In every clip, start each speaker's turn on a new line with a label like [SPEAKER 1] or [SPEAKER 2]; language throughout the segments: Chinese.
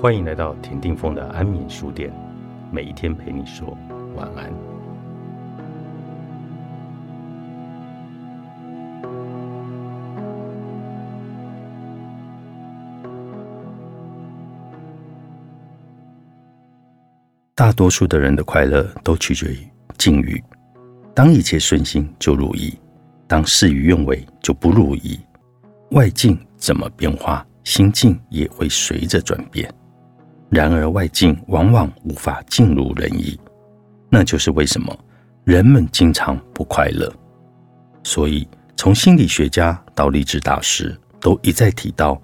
[SPEAKER 1] 欢迎来到田定峰的安眠书店，每一天陪你说晚安。大多数的人的快乐都取决于境遇。当一切顺心就如意，当事与愿违就不如意。外境怎么变化，心境也会随着转变。然而外境往往无法尽如人意，那就是为什么人们经常不快乐。所以，从心理学家到励志大师，都一再提到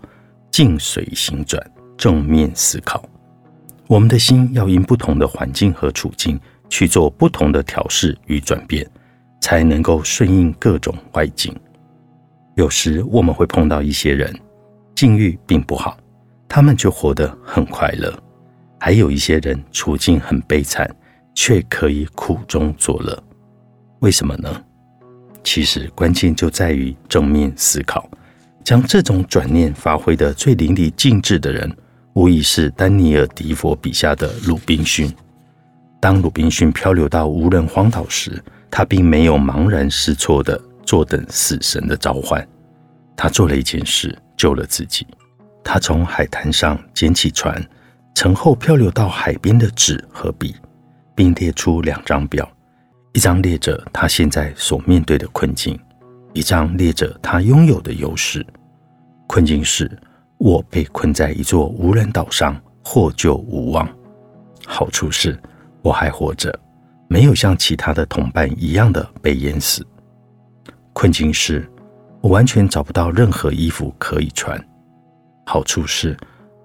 [SPEAKER 1] 静随心转，正面思考。我们的心要因不同的环境和处境去做不同的调试与转变，才能够顺应各种外境。有时我们会碰到一些人，境遇并不好。他们却活得很快乐，还有一些人处境很悲惨，却可以苦中作乐。为什么呢？其实关键就在于正面思考，将这种转念发挥得最淋漓尽致的人，无疑是丹尼尔·迪佛笔下的鲁滨逊。当鲁滨逊漂流到无人荒岛时，他并没有茫然失措地坐等死神的召唤，他做了一件事，救了自己。他从海滩上捡起船，乘后漂流到海边的纸和笔，并列出两张表：一张列着他现在所面对的困境，一张列着他拥有的优势。困境是：我被困在一座无人岛上，获救无望；好处是，我还活着，没有像其他的同伴一样的被淹死。困境是：我完全找不到任何衣服可以穿。好处是，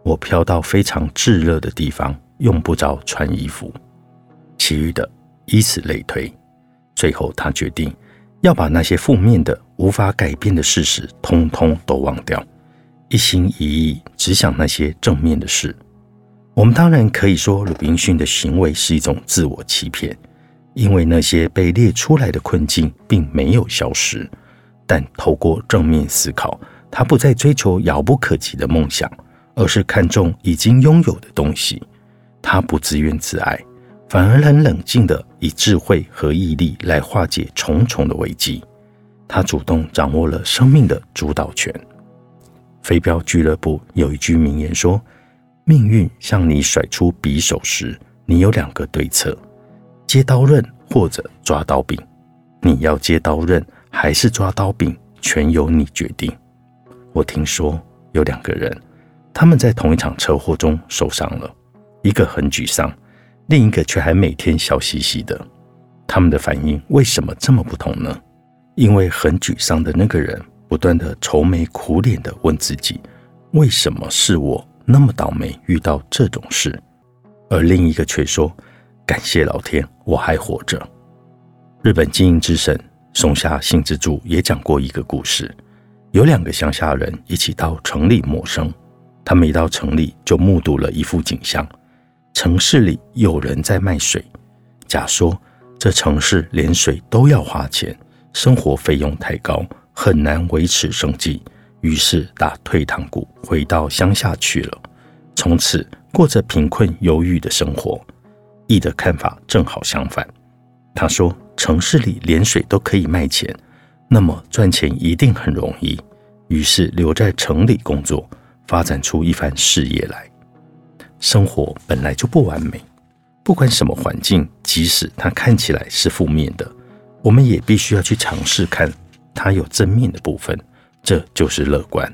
[SPEAKER 1] 我飘到非常炙热的地方，用不着穿衣服。其余的，以此类推。最后，他决定要把那些负面的、无法改变的事实，通通都忘掉，一心一意只想那些正面的事。我们当然可以说，鲁滨逊的行为是一种自我欺骗，因为那些被列出来的困境并没有消失。但透过正面思考。他不再追求遥不可及的梦想，而是看重已经拥有的东西。他不自怨自艾，反而很冷静地以智慧和毅力来化解重重的危机。他主动掌握了生命的主导权。飞镖俱乐部有一句名言说：“命运向你甩出匕首时，你有两个对策：接刀刃或者抓刀柄。你要接刀刃还是抓刀柄，全由你决定。”我听说有两个人，他们在同一场车祸中受伤了，一个很沮丧，另一个却还每天笑嘻嘻的。他们的反应为什么这么不同呢？因为很沮丧的那个人不断的愁眉苦脸的问自己：为什么是我那么倒霉遇到这种事？而另一个却说：感谢老天，我还活着。日本经营之神松下幸之助也讲过一个故事。有两个乡下人一起到城里谋生，他们一到城里就目睹了一幅景象：城市里有人在卖水。甲说：“这城市连水都要花钱，生活费用太高，很难维持生计。”于是打退堂鼓，回到乡下去了，从此过着贫困忧郁的生活。乙的看法正好相反，他说：“城市里连水都可以卖钱。”那么赚钱一定很容易，于是留在城里工作，发展出一番事业来。生活本来就不完美，不管什么环境，即使它看起来是负面的，我们也必须要去尝试看它有正面的部分，这就是乐观。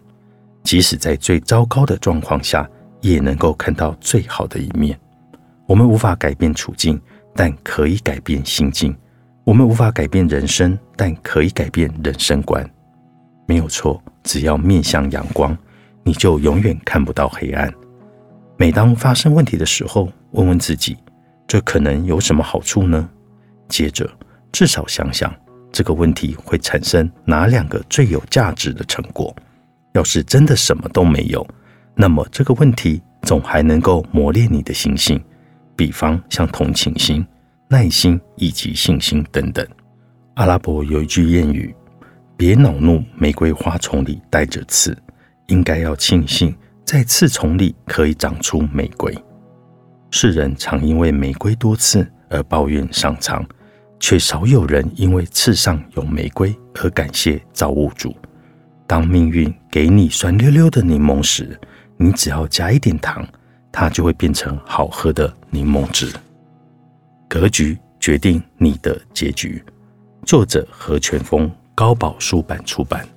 [SPEAKER 1] 即使在最糟糕的状况下，也能够看到最好的一面。我们无法改变处境，但可以改变心境。我们无法改变人生，但可以改变人生观。没有错，只要面向阳光，你就永远看不到黑暗。每当发生问题的时候，问问自己，这可能有什么好处呢？接着，至少想想这个问题会产生哪两个最有价值的成果。要是真的什么都没有，那么这个问题总还能够磨练你的心性，比方像同情心。耐心以及信心等等。阿拉伯有一句谚语：“别恼怒，玫瑰花丛里带着刺。”应该要庆幸，在刺丛里可以长出玫瑰。世人常因为玫瑰多刺而抱怨上苍，却少有人因为刺上有玫瑰而感谢造物主。当命运给你酸溜溜的柠檬时，你只要加一点糖，它就会变成好喝的柠檬汁。格局决定你的结局。作者何全峰，高宝书版出版。